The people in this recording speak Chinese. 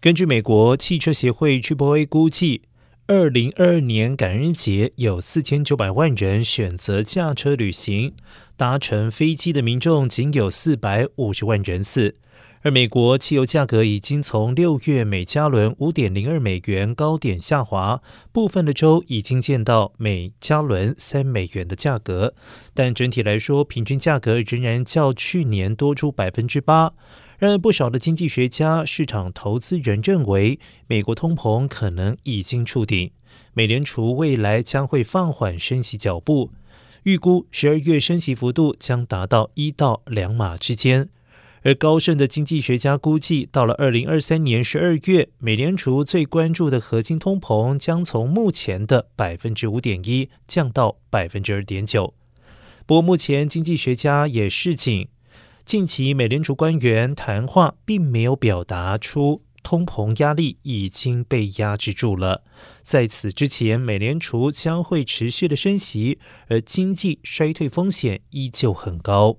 根据美国汽车协会 AAA 估计，二零二二年感恩节有四千九百万人选择驾车旅行，搭乘飞机的民众仅有四百五十万人次。而美国汽油价格已经从六月每加仑五点零二美元高点下滑，部分的州已经见到每加仑三美元的价格，但整体来说，平均价格仍然较去年多出百分之八。然而，不少的经济学家、市场投资人认为，美国通膨可能已经触顶，美联储未来将会放缓升息脚步，预估十二月升息幅度将达到一到两码之间。而高盛的经济学家估计，到了二零二三年十二月，美联储最关注的核心通膨将从目前的百分之五点一降到百分之二点九。不过，目前经济学家也示警，近期美联储官员谈话并没有表达出通膨压力已经被压制住了。在此之前，美联储将会持续的升息，而经济衰退风险依旧很高。